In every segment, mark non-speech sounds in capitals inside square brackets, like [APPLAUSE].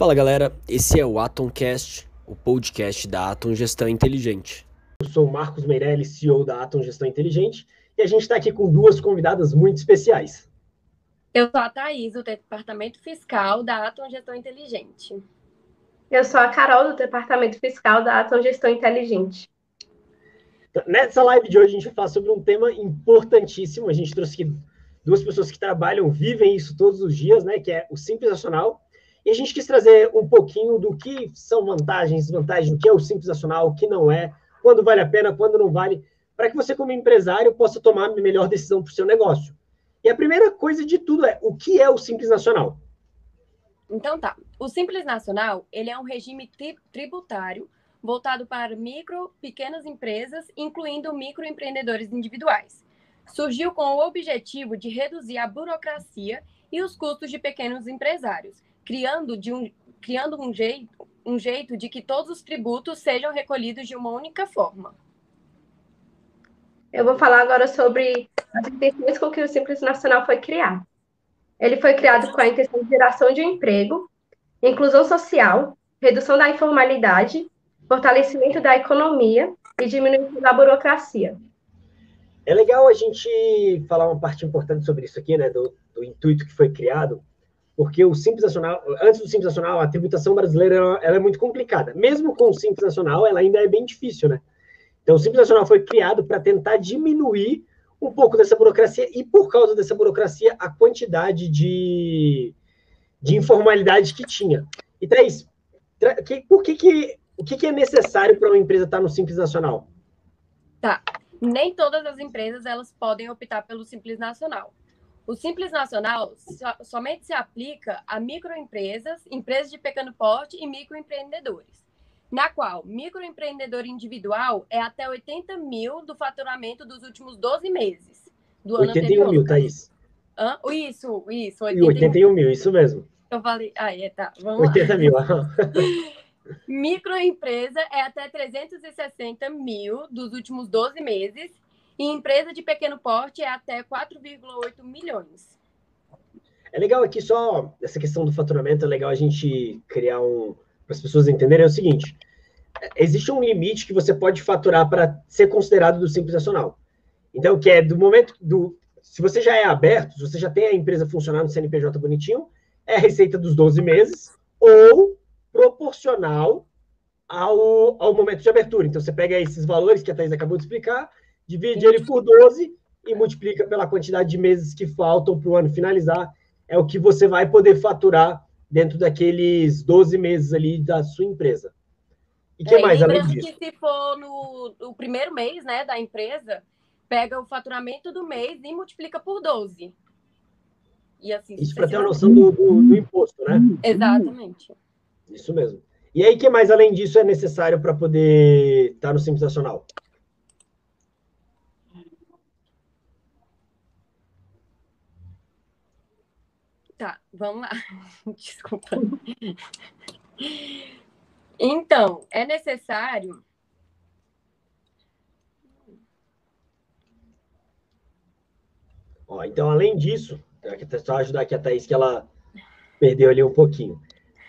Fala galera, esse é o Atomcast, o podcast da Atom Gestão Inteligente. Eu sou o Marcos Meirelles, CEO da Atom Gestão Inteligente, e a gente está aqui com duas convidadas muito especiais. Eu sou a Thaís, do Departamento Fiscal da Atom Gestão Inteligente. Eu sou a Carol, do Departamento Fiscal da Atom Gestão Inteligente. Nessa live de hoje, a gente vai falar sobre um tema importantíssimo. A gente trouxe aqui duas pessoas que trabalham, vivem isso todos os dias, né? Que é o Simples Nacional e a gente quis trazer um pouquinho do que são vantagens, desvantagens, o que é o simples nacional, o que não é, quando vale a pena, quando não vale, para que você, como empresário, possa tomar a melhor decisão para o seu negócio. E a primeira coisa de tudo é o que é o Simples Nacional? Então tá. O Simples Nacional ele é um regime tri tributário voltado para micro, pequenas empresas, incluindo microempreendedores individuais. Surgiu com o objetivo de reduzir a burocracia e os custos de pequenos empresários, criando, de um, criando um, jeito, um jeito de que todos os tributos sejam recolhidos de uma única forma. Eu vou falar agora sobre as intenções com que o Simples Nacional foi criado. Ele foi criado com a intenção de geração de um emprego, inclusão social, redução da informalidade, fortalecimento da economia e diminuição da burocracia. É legal a gente falar uma parte importante sobre isso aqui, né, do, do intuito que foi criado, porque o Simples Nacional, antes do Simples Nacional, a tributação brasileira ela é muito complicada. Mesmo com o Simples Nacional, ela ainda é bem difícil, né? Então, o Simples Nacional foi criado para tentar diminuir um pouco dessa burocracia e, por causa dessa burocracia, a quantidade de, de informalidade que tinha. E, Thaís, que, por que, que, o que, que é necessário para uma empresa estar no Simples Nacional? Tá. Nem todas as empresas elas podem optar pelo Simples Nacional. O Simples Nacional so, somente se aplica a microempresas, empresas de pequeno porte e microempreendedores, na qual microempreendedor individual é até 80 mil do faturamento dos últimos 12 meses do 81 ano anterior. mil, Thaís. Hã? Isso, isso. 81, 81 mil, isso mesmo. Eu falei, ah, é, tá, vamos 80 lá. mil. [LAUGHS] Microempresa é até 360 mil dos últimos 12 meses e empresa de pequeno porte é até 4,8 milhões. É legal aqui só essa questão do faturamento, é legal a gente criar um para as pessoas entenderem é o seguinte: existe um limite que você pode faturar para ser considerado do simples nacional. Então, que é do momento do se você já é aberto, se você já tem a empresa funcionando no CNPJ bonitinho, é a receita dos 12 meses ou proporcional ao, ao momento de abertura. Então, você pega esses valores que a Thais acabou de explicar divide ele por 12 e multiplica pela quantidade de meses que faltam para o ano finalizar. É o que você vai poder faturar dentro daqueles 12 meses ali da sua empresa. E que é, mais além disso? que se for no, no, primeiro mês né, da empresa, pega o faturamento do mês e multiplica por 12. E assim, Isso para ter uma noção do, do, do, imposto, né? Exatamente. Isso mesmo. E aí, que mais além disso é necessário para poder estar no Simples Nacional? Tá, vamos lá. [LAUGHS] Desculpa. Então, é necessário. Ó, então, além disso, só ajudar aqui a Thaís, que ela perdeu ali um pouquinho.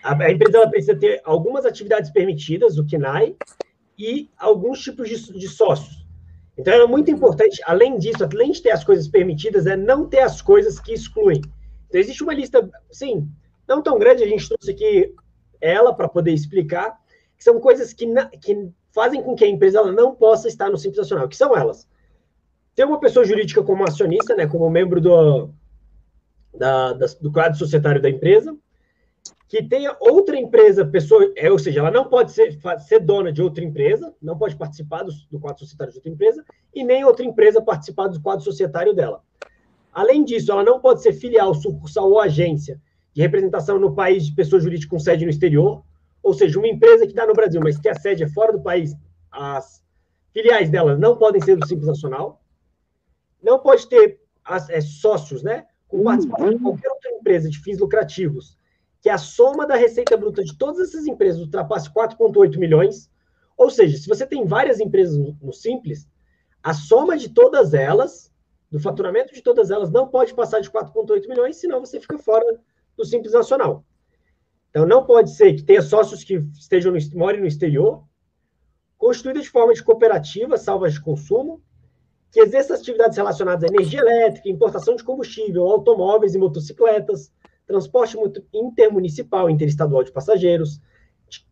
A, empresa ela precisa ter algumas atividades permitidas, o KNAI, e alguns tipos de, de sócios. Então, é muito importante, além disso, além de ter as coisas permitidas, é não ter as coisas que excluem. Então, existe uma lista, sim, não tão grande, a gente trouxe aqui ela para poder explicar, que são coisas que, que fazem com que a empresa não possa estar no Simples Nacional, que são elas. Ter uma pessoa jurídica como acionista, né, como membro do, da, da, do quadro societário da empresa, que tenha outra empresa, pessoa, é, ou seja, ela não pode ser, ser dona de outra empresa, não pode participar do, do quadro societário de outra empresa, e nem outra empresa participar do quadro societário dela. Além disso, ela não pode ser filial, sucursal ou agência de representação no país de pessoa jurídica com sede no exterior, ou seja, uma empresa que está no Brasil, mas que a sede é fora do país, as filiais dela não podem ser do Simples Nacional. Não pode ter as, é, sócios, né? Com participação de qualquer outra empresa de fins lucrativos, que a soma da receita bruta de todas essas empresas ultrapasse 4,8 milhões. Ou seja, se você tem várias empresas no, no Simples, a soma de todas elas do faturamento de todas elas não pode passar de 4,8 milhões, senão você fica fora do Simples Nacional. Então, não pode ser que tenha sócios que estejam no, morem no exterior, constituída de forma de cooperativa, salvas de consumo, que exerça atividades relacionadas à energia elétrica, importação de combustível, automóveis e motocicletas, transporte intermunicipal interestadual de passageiros, de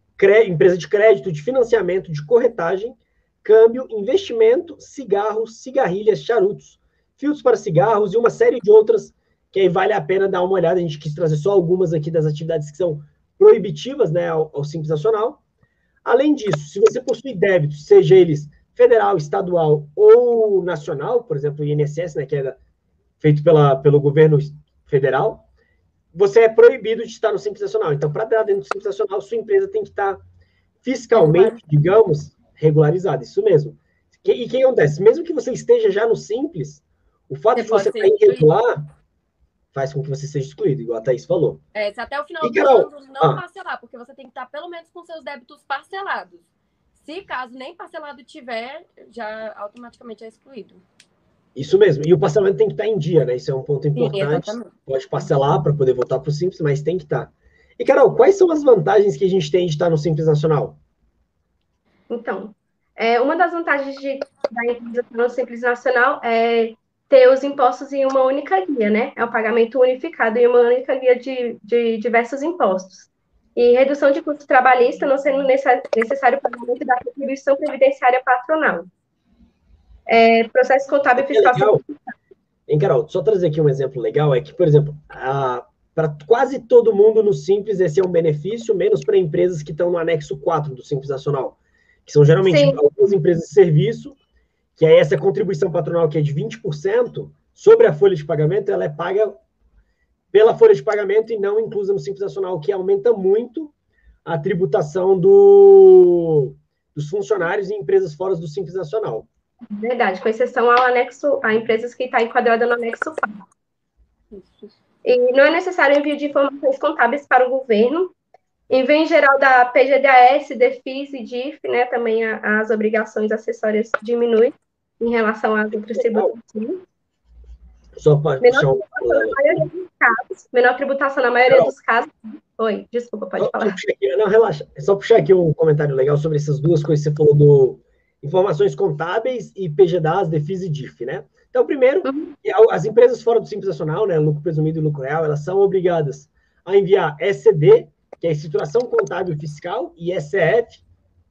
empresa de crédito, de financiamento, de corretagem, câmbio, investimento, cigarros, cigarrilhas, charutos, filtros para cigarros e uma série de outras que aí vale a pena dar uma olhada. A gente quis trazer só algumas aqui das atividades que são proibitivas né, ao, ao Simples Nacional. Além disso, se você possui débitos, seja eles federal, estadual ou nacional, por exemplo, o INSS, né, que é feito pela, pelo governo federal, você é proibido de estar no Simples Nacional. Então, para estar dentro do Simples Nacional, sua empresa tem que estar fiscalmente, digamos, regularizada. Isso mesmo. E o que acontece? Mesmo que você esteja já no Simples, o fato você de você estar irregular faz com que você seja excluído, igual a Thaís falou. É, se até o final e, do Carol, ano não ah, parcelar, porque você tem que estar pelo menos com seus débitos parcelados. Se caso nem parcelado tiver, já automaticamente é excluído. Isso mesmo. E o parcelamento tem que estar em dia, né? Isso é um ponto importante. Sim, Pode parcelar para poder voltar para o Simples, mas tem que estar. E, Carol, quais são as vantagens que a gente tem de estar no Simples Nacional? Então, é, uma das vantagens de da empresa no Simples Nacional é ter os impostos em uma única guia, né? É o um pagamento unificado em uma única guia de, de diversos impostos e redução de custo trabalhista, não sendo necessário o pagamento da contribuição previdenciária patronal. É, processo contábil e fiscal. É hein, Carol, só trazer aqui um exemplo legal, é que, por exemplo, para quase todo mundo no Simples esse é um benefício, menos para empresas que estão no anexo 4 do Simples Nacional, que são geralmente Sim. algumas empresas de serviço, que é essa contribuição patronal que é de 20%, sobre a folha de pagamento, ela é paga pela folha de pagamento e não inclusa no Simples Nacional, que aumenta muito a tributação do, dos funcionários em empresas fora do Simples Nacional. Verdade, com exceção ao anexo, a empresas que está enquadrada no anexo 4. E não é necessário envio de informações contábeis para o governo. Envio em geral da PGDAS, DEFIS e DIF, né, também as obrigações acessórias diminuem em relação às outras tributações. Só para menor, casos, menor tributação na maioria não. dos casos. Oi, desculpa, pode só, falar. Aqui, não, relaxa. É só puxar aqui um comentário legal sobre essas duas coisas que você falou do informações contábeis e PGDAS, DEFIS e DIF, né? Então, primeiro, uhum. as empresas fora do Simples Nacional, né, lucro presumido e lucro real, elas são obrigadas a enviar SCD, que é a Estruturação Contábil Fiscal, e SCF,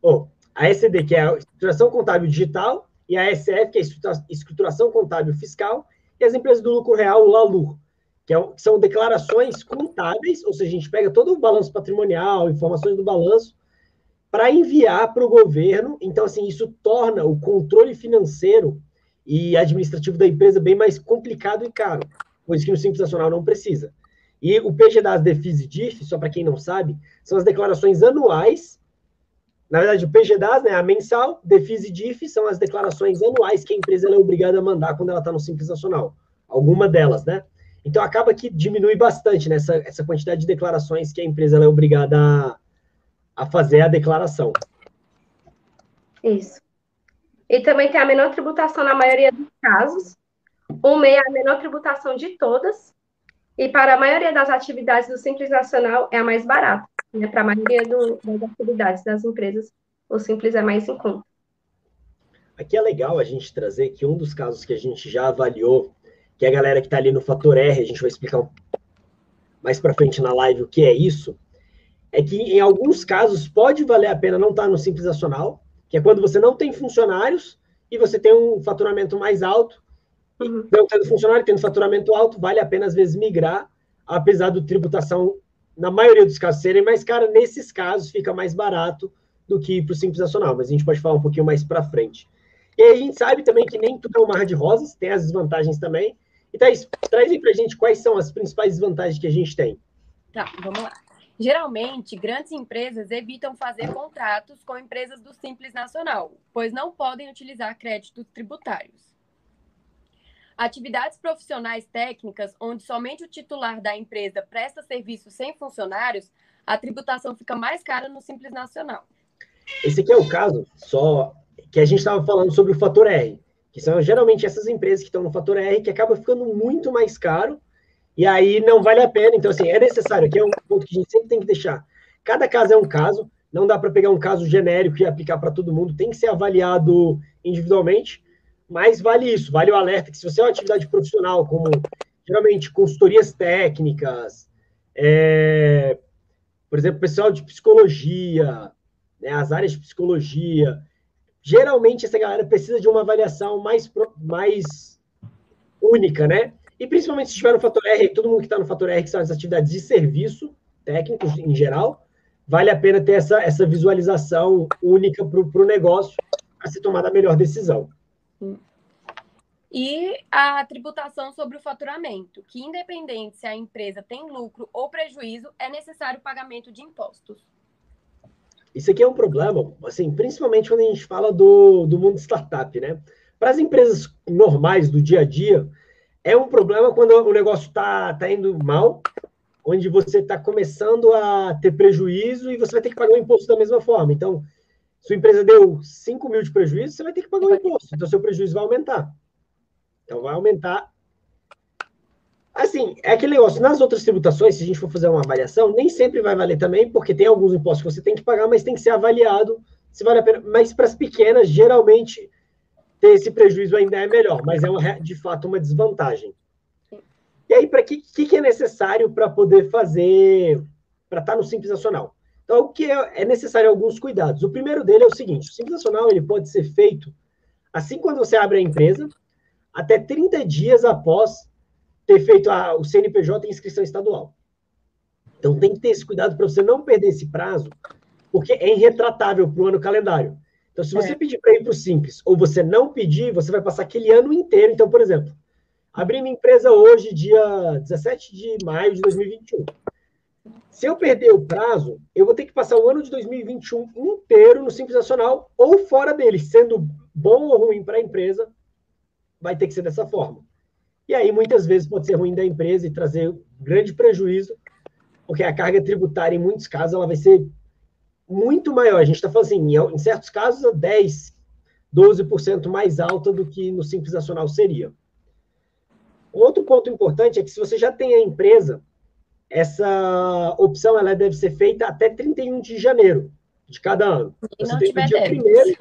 ou a SCD, que é a Estruturação Contábil Digital, e a SF, que é a Escrituração Contábil Fiscal, e as empresas do lucro real, o LALUR, que, é, que são declarações contábeis, ou seja, a gente pega todo o balanço patrimonial, informações do balanço, para enviar para o governo. Então, assim, isso torna o controle financeiro e administrativo da empresa bem mais complicado e caro, coisa que no Simples Nacional não precisa. E o PG das DEFIS e DIF, só para quem não sabe, são as declarações anuais. Na verdade, o PGDAS, né, a mensal, DEFIS e DIF são as declarações anuais que a empresa é obrigada a mandar quando ela está no Simples Nacional. Alguma delas, né? Então, acaba que diminui bastante né, essa quantidade de declarações que a empresa é obrigada a, a fazer a declaração. Isso. E também tem a menor tributação na maioria dos casos. O MEI é a menor tributação de todas. E para a maioria das atividades do Simples Nacional é a mais barata. Né? Para a maioria do, das atividades das empresas, o Simples é mais em conta. Aqui é legal a gente trazer que um dos casos que a gente já avaliou, que é a galera que está ali no fator R, a gente vai explicar mais para frente na live o que é isso, é que em alguns casos pode valer a pena não estar no Simples Nacional, que é quando você não tem funcionários e você tem um faturamento mais alto, uhum. não tendo funcionário, tendo faturamento alto, vale a pena às vezes migrar, apesar do tributação, na maioria dos casos, serem mais cara, nesses casos fica mais barato do que ir para o Simples Nacional, mas a gente pode falar um pouquinho mais para frente. E a gente sabe também que nem tudo é um mar de rosas, tem as desvantagens também. E Thaís, traz aí para a gente quais são as principais desvantagens que a gente tem. Tá, vamos lá. Geralmente, grandes empresas evitam fazer contratos com empresas do Simples Nacional, pois não podem utilizar créditos tributários. Atividades profissionais técnicas, onde somente o titular da empresa presta serviço sem funcionários, a tributação fica mais cara no Simples Nacional. Esse aqui é o caso só que a gente estava falando sobre o fator R, que são geralmente essas empresas que estão no fator R que acaba ficando muito mais caro E aí não vale a pena. Então, assim, é necessário, aqui é um ponto que a gente sempre tem que deixar. Cada caso é um caso, não dá para pegar um caso genérico e aplicar para todo mundo, tem que ser avaliado individualmente, mas vale isso, vale o alerta que se você é uma atividade profissional, como geralmente consultorias técnicas, é, por exemplo, pessoal de psicologia, né, as áreas de psicologia, geralmente essa galera precisa de uma avaliação mais, mais única, né? E principalmente se estiver no fator R, todo mundo que está no fator R, que são as atividades de serviço, técnicos em geral, vale a pena ter essa, essa visualização única para o negócio para se tomar a melhor decisão. E a tributação sobre o faturamento, que independente se a empresa tem lucro ou prejuízo, é necessário o pagamento de impostos. Isso aqui é um problema, assim, principalmente quando a gente fala do, do mundo startup, né? Para as empresas normais do dia a dia, é um problema quando o negócio está tá indo mal, onde você está começando a ter prejuízo e você vai ter que pagar o imposto da mesma forma. Então, sua empresa deu 5 mil de prejuízo, você vai ter que pagar o imposto. Então, seu prejuízo vai aumentar. Então, vai aumentar. Assim, é aquele negócio. Nas outras tributações, se a gente for fazer uma avaliação, nem sempre vai valer também, porque tem alguns impostos que você tem que pagar, mas tem que ser avaliado se vale a pena. Mas para as pequenas, geralmente, ter esse prejuízo ainda é melhor, mas é uma, de fato uma desvantagem. E aí, para que, que, é necessário para poder fazer, para estar no Simples Nacional? Então, o que é, é, necessário alguns cuidados. O primeiro dele é o seguinte: o Simples Nacional ele pode ser feito assim quando você abre a empresa, até 30 dias após ter feito a, o CNPJ em inscrição estadual. Então tem que ter esse cuidado para você não perder esse prazo, porque é irretratável para o ano calendário. Então, se você é. pedir para ir para o Simples ou você não pedir, você vai passar aquele ano inteiro. Então, por exemplo, abri minha empresa hoje, dia 17 de maio de 2021. Se eu perder o prazo, eu vou ter que passar o ano de 2021 inteiro no Simples Nacional ou fora dele, sendo bom ou ruim para a empresa, vai ter que ser dessa forma. E aí, muitas vezes, pode ser ruim da empresa e trazer grande prejuízo, porque a carga tributária, em muitos casos, ela vai ser muito maior. A gente está falando assim, em certos casos, 10, 12% mais alta do que no Simples Nacional seria. Outro ponto importante é que se você já tem a empresa, essa opção ela deve ser feita até 31 de janeiro de cada ano. Você tem o dia primeiro.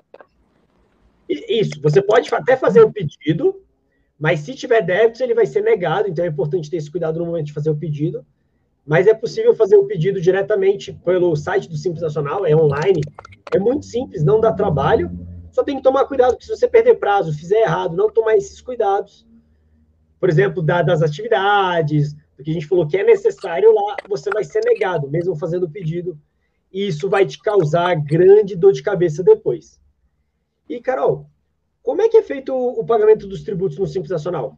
Isso, você pode até fazer o pedido, mas se tiver débitos, ele vai ser negado, então é importante ter esse cuidado no momento de fazer o pedido. Mas é possível fazer o pedido diretamente pelo site do Simples Nacional, é online, é muito simples, não dá trabalho, só tem que tomar cuidado, porque se você perder prazo, fizer errado, não tomar esses cuidados, por exemplo, da, das atividades, do que a gente falou que é necessário lá, você vai ser negado, mesmo fazendo o pedido, e isso vai te causar grande dor de cabeça depois. E, Carol, como é que é feito o, pagamento dos tributos no Simples Nacional?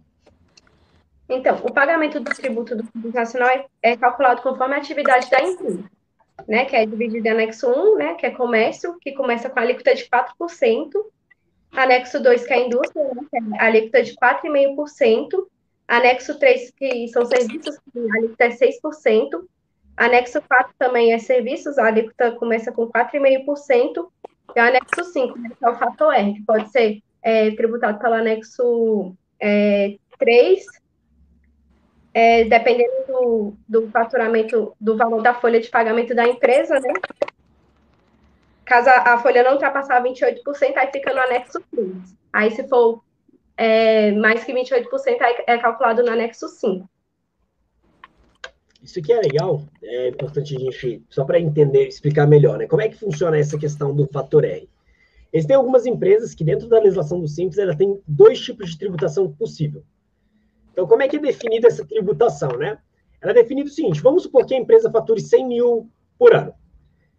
Então, o pagamento do tributo do Simples Nacional é, é calculado conforme a atividade da empresa, né, que é dividido em anexo 1, né, que é comércio, que começa com a alíquota de 4%, Anexo 2, que é indústria, né, que é a alíquota de 4,5%. Anexo 3, que são serviços, a alíquota é 6%. Anexo 4 também é serviços, a alíquota começa com 4,5%. E o anexo 5, né, que é o fator R, que pode ser é, tributado pelo anexo é, 3, é, dependendo do, do faturamento, do valor da folha de pagamento da empresa, né? Caso a, a folha não ultrapassar 28%, aí fica no anexo 3. Aí, se for é, mais que 28%, aí é calculado no anexo 5. Isso aqui é legal, é importante a gente, só para entender, explicar melhor, né? Como é que funciona essa questão do fator R? Existem algumas empresas que, dentro da legislação do Simples, ela tem dois tipos de tributação possível. Então, como é que é definida essa tributação, né? Ela é definida o seguinte: vamos supor que a empresa fature 100 mil por ano.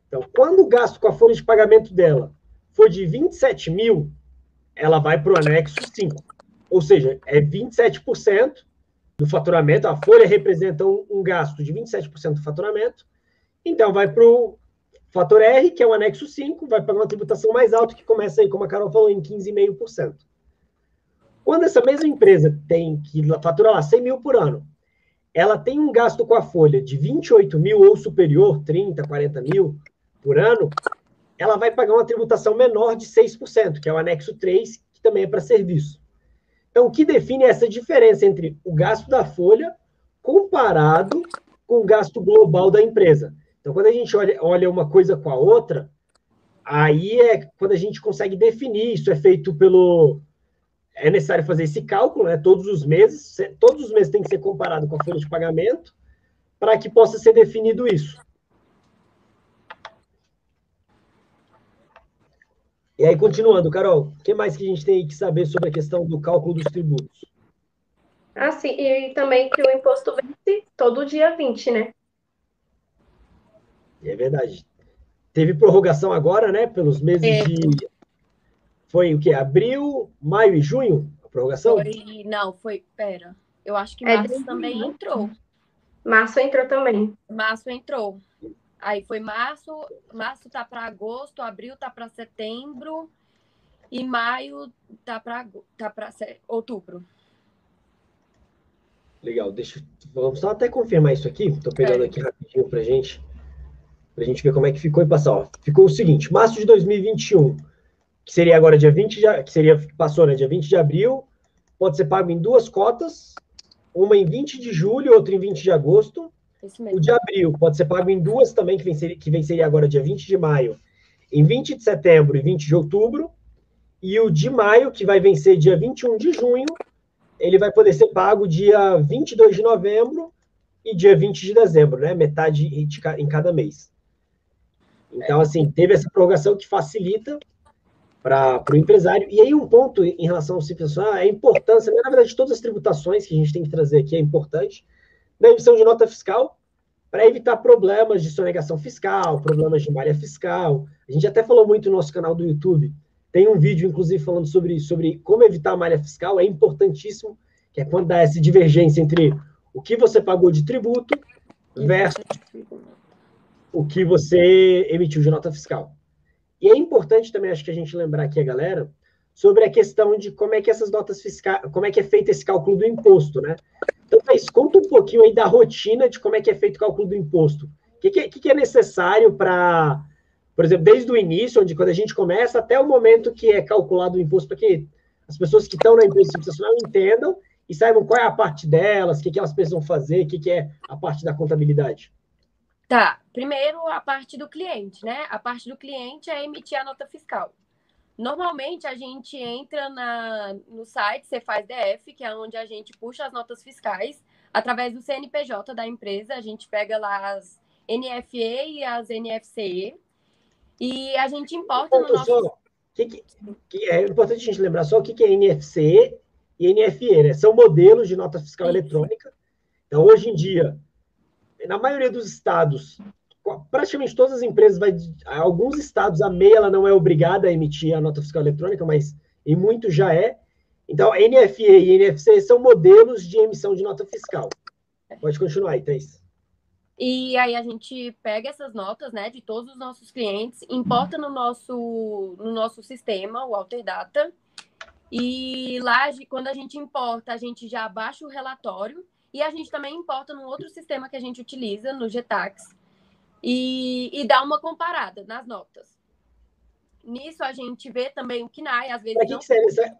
Então, quando o gasto com a folha de pagamento dela for de 27 mil, ela vai para o anexo 5. Ou seja, é 27% do faturamento. A folha representa um, um gasto de 27% do faturamento. Então, vai para o fator R, que é o anexo 5, vai pagar uma tributação mais alta, que começa aí, como a Carol falou, em 15,5%. Quando essa mesma empresa tem que faturar lá 100 mil por ano, ela tem um gasto com a folha de 28 mil ou superior, 30, 40 mil, por ano, ela vai pagar uma tributação menor de 6%, que é o anexo 3, que também é para serviço. Então, o que define essa diferença entre o gasto da folha comparado com o gasto global da empresa. Então, quando a gente olha, olha uma coisa com a outra, aí é quando a gente consegue definir, isso é feito pelo. É necessário fazer esse cálculo, né? Todos os meses, todos os meses tem que ser comparado com a folha de pagamento, para que possa ser definido isso. E aí, continuando, Carol, o que mais que a gente tem que saber sobre a questão do cálculo dos tributos? Ah, sim, e também que o imposto vence todo dia 20, né? É verdade. Teve prorrogação agora, né? Pelos meses é. de. Foi o quê? Abril, maio e junho? A prorrogação? Foi... Não, foi. Pera. Eu acho que é março é também entrou. Março entrou também. Março entrou. Aí foi março, março tá para agosto, abril tá para setembro e maio tá para tá para outubro. Legal, deixa vamos só até confirmar isso aqui. Estou pegando é. aqui rapidinho para gente, para gente ver como é que ficou e passar. Ó, ficou o seguinte: março de 2021, que seria agora dia 20 de, que seria passou, né, dia 20 de abril, pode ser pago em duas cotas, uma em 20 de julho, outra em 20 de agosto. O de abril pode ser pago em duas também, que venceria, que venceria agora dia 20 de maio, em 20 de setembro e 20 de outubro. E o de maio, que vai vencer dia 21 de junho, ele vai poder ser pago dia 22 de novembro e dia 20 de dezembro, né? Metade em cada mês. Então, assim, teve essa prorrogação que facilita para o empresário. E aí, um ponto em relação ao Simples é a importância, né? na verdade, todas as tributações que a gente tem que trazer aqui é importante, na emissão de nota fiscal para evitar problemas de sonegação fiscal, problemas de malha fiscal. A gente até falou muito no nosso canal do YouTube. Tem um vídeo, inclusive, falando sobre, sobre como evitar a malha fiscal. É importantíssimo, que é quando dá essa divergência entre o que você pagou de tributo versus o que você emitiu de nota fiscal. E é importante também, acho que a gente lembrar aqui a galera, sobre a questão de como é que essas notas fiscais, como é que é feito esse cálculo do imposto, né? Então, Thaís, conta um pouquinho aí da rotina de como é que é feito o cálculo do imposto. O que, que, que é necessário para, por exemplo, desde o início, onde quando a gente começa, até o momento que é calculado o imposto, para que as pessoas que estão na empresa institucional entendam e saibam qual é a parte delas, o que, que elas precisam fazer, o que, que é a parte da contabilidade. Tá, primeiro a parte do cliente, né? A parte do cliente é emitir a nota fiscal. Normalmente a gente entra na, no site Cefaz DF, que é onde a gente puxa as notas fiscais através do CNPJ da empresa. A gente pega lá as NFE e as NFCE e a gente importa no nosso. Só, que, que, que, é importante a gente lembrar só o que, que é NFCE e NFE, né? São modelos de nota fiscal Isso. eletrônica. Então, hoje em dia, na maioria dos estados, praticamente todas as empresas, vai, alguns estados, a MEI ela não é obrigada a emitir a nota fiscal eletrônica, mas em muitos já é. Então, NFE e NFC são modelos de emissão de nota fiscal. Pode continuar aí, Thais. E aí a gente pega essas notas, né, de todos os nossos clientes, importa no nosso, no nosso sistema, o Alterdata, e lá, quando a gente importa, a gente já baixa o relatório, e a gente também importa num outro sistema que a gente utiliza, no Getax, e, e dar uma comparada nas notas. Nisso a gente vê também o KNAI, às vezes. Para que, que, serve essa,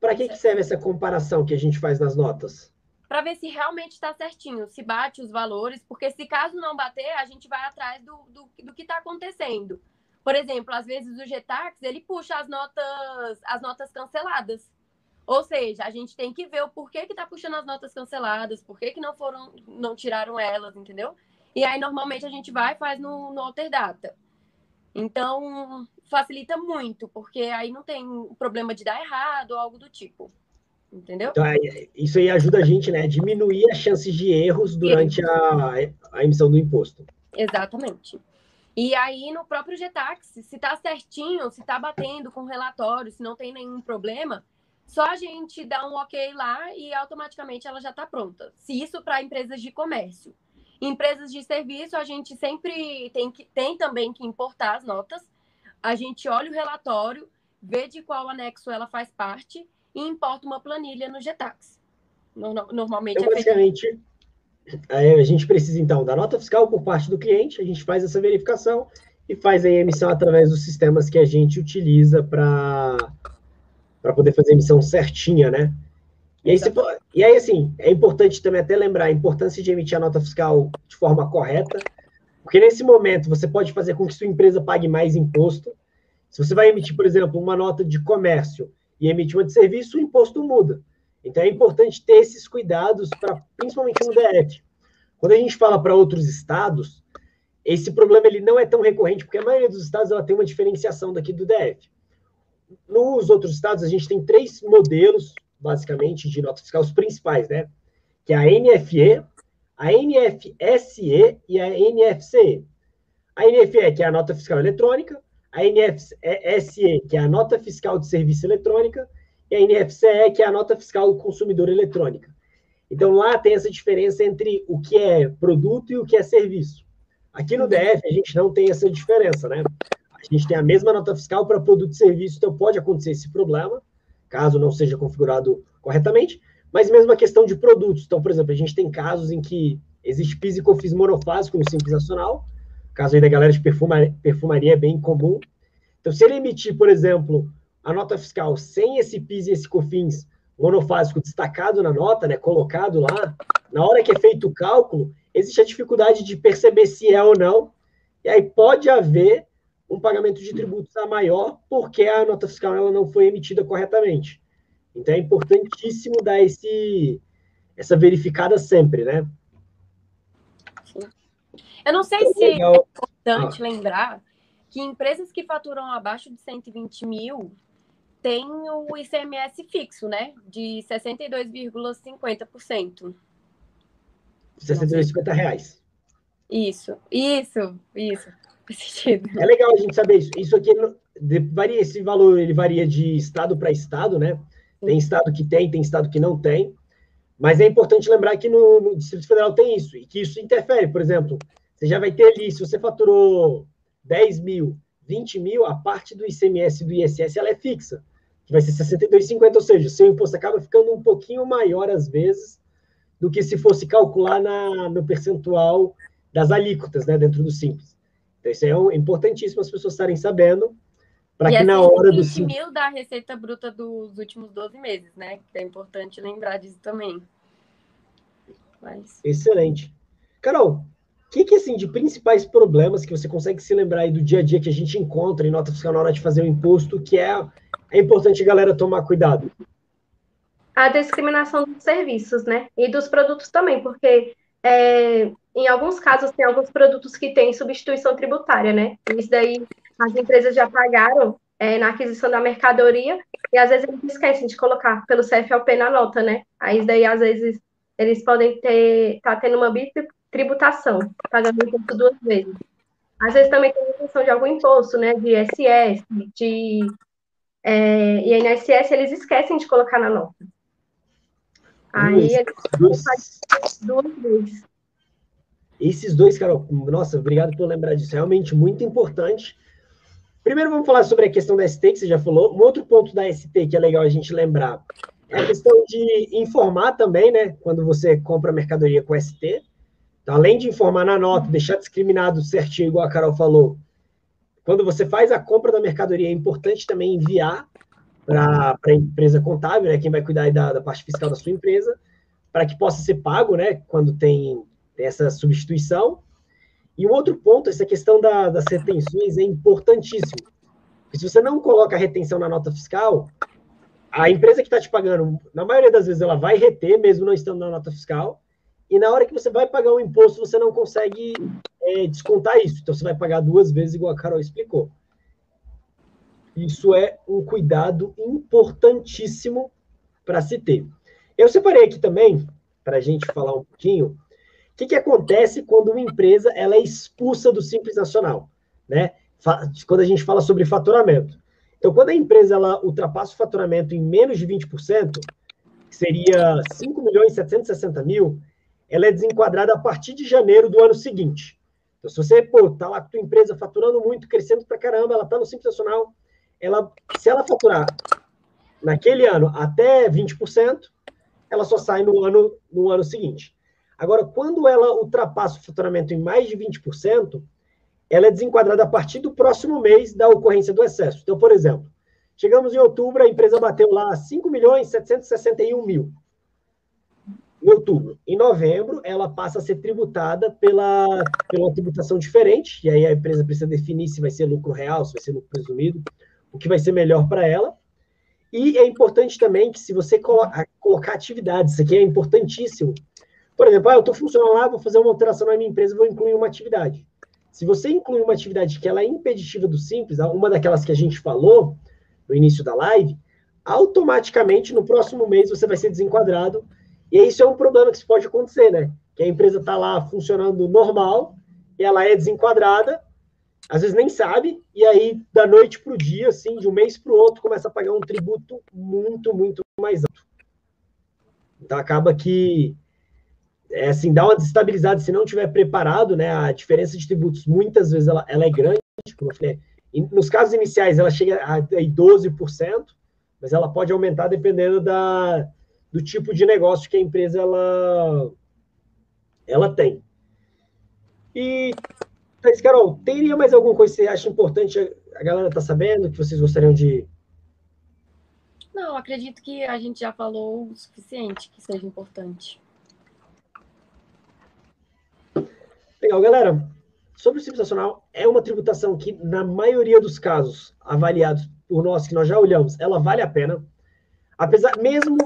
pra que, que serve essa comparação que a gente faz nas notas? Para ver se realmente está certinho, se bate os valores, porque se caso não bater, a gente vai atrás do, do, do que está acontecendo. Por exemplo, às vezes o Getax ele puxa as notas, as notas canceladas. Ou seja, a gente tem que ver o porquê que está puxando as notas canceladas, por que, que não foram, não tiraram elas, entendeu? E aí, normalmente, a gente vai e faz no, no Alterdata. Então, facilita muito, porque aí não tem problema de dar errado ou algo do tipo. Entendeu? Então, isso aí ajuda a gente, né, a diminuir as chances de erros durante a, a emissão do imposto. Exatamente. E aí, no próprio Getax, se está certinho, se está batendo com o relatório, se não tem nenhum problema, só a gente dá um ok lá e automaticamente ela já está pronta. Se isso para empresas de comércio. Empresas de serviço, a gente sempre tem, que, tem também que importar as notas. A gente olha o relatório, vê de qual anexo ela faz parte e importa uma planilha no Getax. Normalmente então, é basicamente, a gente precisa, então, da nota fiscal por parte do cliente, a gente faz essa verificação e faz a emissão através dos sistemas que a gente utiliza para poder fazer a emissão certinha, né? E aí, você, e aí, assim, é importante também até lembrar a importância de emitir a nota fiscal de forma correta, porque nesse momento você pode fazer com que sua empresa pague mais imposto. Se você vai emitir, por exemplo, uma nota de comércio e emitir uma de serviço, o imposto muda. Então é importante ter esses cuidados, principalmente no DF. Quando a gente fala para outros estados, esse problema ele não é tão recorrente, porque a maioria dos estados ela tem uma diferenciação daqui do DF. Nos outros estados, a gente tem três modelos, basicamente, de nota fiscal, os principais, né? Que é a NFE, a NFSE e a NFCE. A NFE, que é a nota fiscal eletrônica, a NFSE, que é a nota fiscal de serviço eletrônica, e a NFCE, que é a nota fiscal do consumidor eletrônica. Então, lá tem essa diferença entre o que é produto e o que é serviço. Aqui no DF, a gente não tem essa diferença, né? A gente tem a mesma nota fiscal para produto e serviço, então pode acontecer esse problema, caso não seja configurado corretamente, mas mesmo a questão de produtos. Então, por exemplo, a gente tem casos em que existe PIS e COFINS monofásico no Simples Nacional, caso aí da galera de perfumaria, perfumaria é bem comum. Então, se ele emitir, por exemplo, a nota fiscal sem esse PIS e esse COFINS monofásico destacado na nota, né, colocado lá, na hora que é feito o cálculo, existe a dificuldade de perceber se é ou não, e aí pode haver um pagamento de tributos a maior porque a nota fiscal ela não foi emitida corretamente. Então é importantíssimo dar esse, essa verificada sempre, né? Eu não sei então, se legal. é importante ah. lembrar que empresas que faturam abaixo de 120 mil têm o ICMS fixo, né? De 62,50%. 62,50 reais. Isso, isso, isso. É legal a gente saber isso. Isso aqui varia, esse valor ele varia de estado para estado, né? Tem estado que tem, tem estado que não tem. Mas é importante lembrar que no, no, Distrito Federal tem isso, e que isso interfere. Por exemplo, você já vai ter ali, se você faturou 10 mil, 20 mil, a parte do ICMS e do ISS ela é fixa, que vai ser 62,50, ou seja, seu imposto acaba ficando um pouquinho maior às vezes do que se fosse calcular na, no percentual das alíquotas, né, dentro do Simples. Então, isso é importantíssimo as pessoas estarem sabendo, para que na hora do. 20 mil da receita bruta dos últimos 12 meses, né? É importante lembrar disso também. Mas... Excelente. Carol, o que, que, assim, de principais problemas que você consegue se lembrar aí do dia a dia que a gente encontra em nota fiscal na hora de fazer o imposto, que é, é importante a galera tomar cuidado? A discriminação dos serviços, né? E dos produtos também, porque é, em alguns casos tem alguns produtos que têm substituição tributária, né? Isso daí as empresas já pagaram é, na aquisição da mercadoria e às vezes eles esquecem de colocar pelo CFLP na nota, né? Aí daí às vezes eles podem ter tá tendo uma tributação, pagando imposto duas vezes. Às vezes também tem questão de algum imposto, né? De ISS, de é, INSS, eles esquecem de colocar na nota. Aí eles duas vezes. Esses dois, Carol, nossa, obrigado por lembrar disso. Realmente muito importante. Primeiro vamos falar sobre a questão da ST, que você já falou. Um outro ponto da ST que é legal a gente lembrar é a questão de informar também, né? Quando você compra mercadoria com ST. Então, além de informar na nota, deixar discriminado certinho, igual a Carol falou, quando você faz a compra da mercadoria, é importante também enviar para a empresa contábil, né? Quem vai cuidar da, da parte fiscal da sua empresa, para que possa ser pago, né? Quando tem, tem essa substituição. E um outro ponto, essa questão da, das retenções é importantíssimo. Porque se você não coloca a retenção na nota fiscal, a empresa que está te pagando, na maioria das vezes, ela vai reter, mesmo não estando na nota fiscal, e na hora que você vai pagar o imposto, você não consegue é, descontar isso. Então, você vai pagar duas vezes, igual a Carol explicou. Isso é um cuidado importantíssimo para se ter. Eu separei aqui também, para a gente falar um pouquinho, o que, que acontece quando uma empresa ela é expulsa do Simples Nacional? Né? Quando a gente fala sobre faturamento. Então, quando a empresa ela ultrapassa o faturamento em menos de 20%, que seria 5 milhões e 760 mil, ela é desenquadrada a partir de janeiro do ano seguinte. Então, se você está lá com a tua empresa faturando muito, crescendo para caramba, ela está no Simples Nacional, ela, se ela faturar naquele ano até 20%, ela só sai no ano, no ano seguinte. Agora, quando ela ultrapassa o faturamento em mais de 20%, ela é desenquadrada a partir do próximo mês da ocorrência do excesso. Então, por exemplo, chegamos em outubro, a empresa bateu lá 5 milhões 761 mil. outubro. Em novembro, ela passa a ser tributada pela, pela tributação diferente, e aí a empresa precisa definir se vai ser lucro real, se vai ser lucro presumido, o que vai ser melhor para ela. E é importante também que se você coloca, colocar atividades, isso aqui é importantíssimo. Por exemplo, ah, eu estou funcionando lá, vou fazer uma alteração na minha empresa, vou incluir uma atividade. Se você incluir uma atividade que ela é impeditiva do simples, uma daquelas que a gente falou no início da live, automaticamente no próximo mês você vai ser desenquadrado. E isso é um problema que pode acontecer, né? Que a empresa está lá funcionando normal, e ela é desenquadrada, às vezes nem sabe, e aí da noite para o dia, assim, de um mês para o outro, começa a pagar um tributo muito, muito mais alto. Então acaba que é assim, dá uma desestabilizada se não tiver preparado, né? A diferença de tributos muitas vezes ela, ela é grande, como eu falei. Nos casos iniciais ela chega a, a 12%, mas ela pode aumentar dependendo da, do tipo de negócio que a empresa ela, ela tem. E, mas, Carol, teria mais alguma coisa que você acha importante a galera tá sabendo, que vocês gostariam de... Não, acredito que a gente já falou o suficiente que seja importante. Legal, galera. Sobre o Simples Nacional, é uma tributação que, na maioria dos casos avaliados por nós que nós já olhamos, ela vale a pena. Apesar, mesmo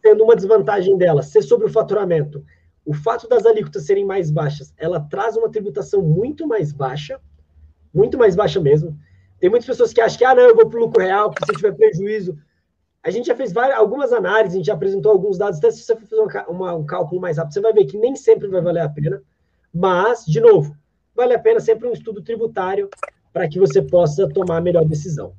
tendo uma desvantagem dela, ser sobre o faturamento, o fato das alíquotas serem mais baixas, ela traz uma tributação muito mais baixa, muito mais baixa mesmo. Tem muitas pessoas que acham que, ah, não, eu vou para o lucro real, porque se eu tiver prejuízo. A gente já fez várias, algumas análises, a gente já apresentou alguns dados, até se você for fazer uma, uma, um cálculo mais rápido, você vai ver que nem sempre vai valer a pena. Mas, de novo, vale a pena sempre um estudo tributário para que você possa tomar a melhor decisão.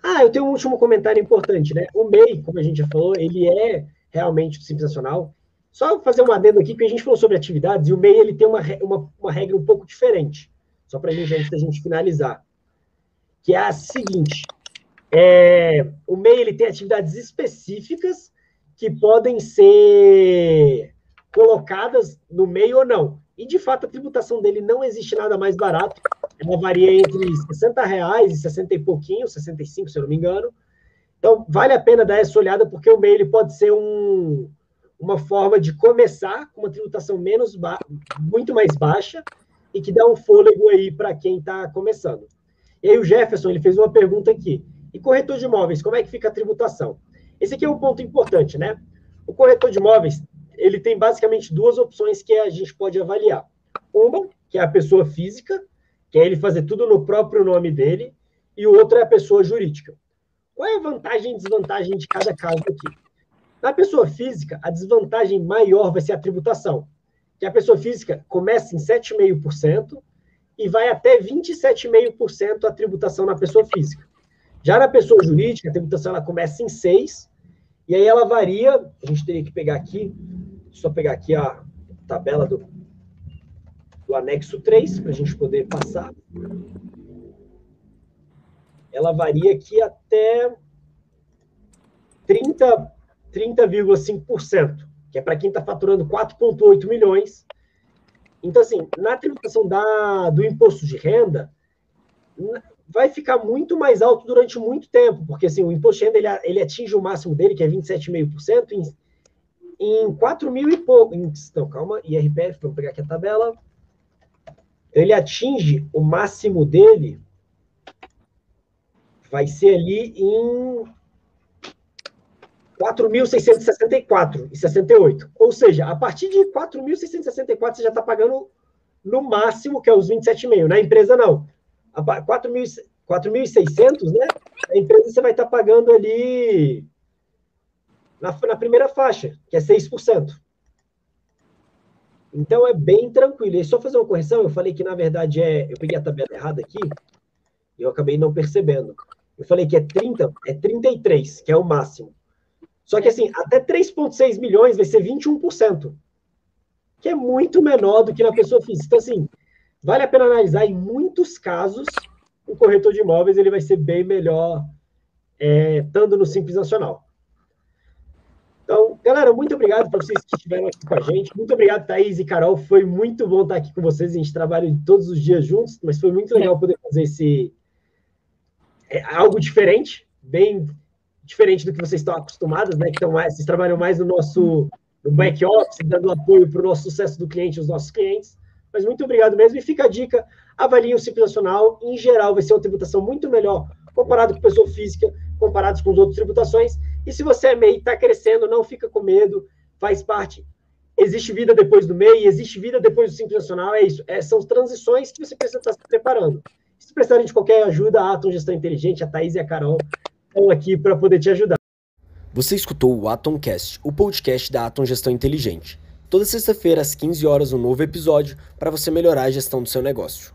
Ah, eu tenho um último comentário importante, né? O MEI, como a gente já falou, ele é realmente Nacional. Só fazer um adendo aqui, que a gente falou sobre atividades, e o MEI ele tem uma, uma, uma regra um pouco diferente, só para a gente, gente finalizar, que é a seguinte, é, o MEI ele tem atividades específicas que podem ser colocadas no meio ou não. E, de fato, a tributação dele não existe nada mais barato ela varia entre 60 reais e 60 e pouquinho, 65, se eu não me engano. Então, vale a pena dar essa olhada, porque o MEI ele pode ser um, uma forma de começar com uma tributação menos muito mais baixa e que dá um fôlego aí para quem está começando. E aí o Jefferson ele fez uma pergunta aqui. E corretor de imóveis, como é que fica a tributação? Esse aqui é um ponto importante, né? O corretor de imóveis, ele tem basicamente duas opções que a gente pode avaliar. Uma, que é a pessoa física, que é ele fazer tudo no próprio nome dele, e o outro é a pessoa jurídica. Qual é a vantagem e desvantagem de cada caso aqui? Na pessoa física, a desvantagem maior vai ser a tributação, que a pessoa física começa em 7,5% e vai até 27,5% a tributação na pessoa física. Já na pessoa jurídica, a tributação ela começa em 6%, e aí ela varia, a gente teria que pegar aqui, só pegar aqui a tabela do, do anexo 3, para a gente poder passar. Ela varia aqui até 30,5%, 30, que é para quem está faturando 4,8 milhões. Então, assim, na tributação da, do imposto de renda, vai ficar muito mais alto durante muito tempo, porque assim, o imposto de renda ele, ele atinge o máximo dele, que é 27,5%, em, em 4 mil e pouco. Então, calma, IRPF, vamos pegar aqui a tabela ele atinge o máximo dele, vai ser ali em 4.664 e 68. Ou seja, a partir de 4.664 você já está pagando no máximo, que é os 27,5. Na empresa, não. 4.600, né? A empresa você vai estar tá pagando ali na, na primeira faixa, que é 6%. Então é bem tranquilo. E só fazer uma correção, eu falei que na verdade é. Eu peguei a tabela errada aqui, e eu acabei não percebendo. Eu falei que é 30, é 33, que é o máximo. Só que assim, até 3,6 milhões vai ser 21%, que é muito menor do que na pessoa física. Então, assim, vale a pena analisar. Em muitos casos, o corretor de imóveis ele vai ser bem melhor é, estando no Simples Nacional. Galera, muito obrigado para vocês que estiveram aqui com a gente. Muito obrigado, Thaís e Carol. Foi muito bom estar aqui com vocês. A gente trabalha todos os dias juntos, mas foi muito legal poder fazer esse. É, algo diferente, bem diferente do que vocês estão acostumados, né? Que estão mais, vocês trabalham mais no nosso no back office, dando apoio para o nosso sucesso do cliente, os nossos clientes. Mas muito obrigado mesmo. E fica a dica: avalie o Simples Nacional. Em geral, vai ser uma tributação muito melhor comparado com pessoa física, comparados com as outras tributações. E se você é MEI, está crescendo, não fica com medo, faz parte. Existe vida depois do MEI, existe vida depois do Simples Nacional, é isso. É, são transições que você precisa estar se preparando. Se precisarem de qualquer ajuda, a Atom Gestão Inteligente, a Thaís e a Carol estão aqui para poder te ajudar. Você escutou o Atomcast, o podcast da Atom Gestão Inteligente. Toda sexta-feira, às 15 horas, um novo episódio para você melhorar a gestão do seu negócio.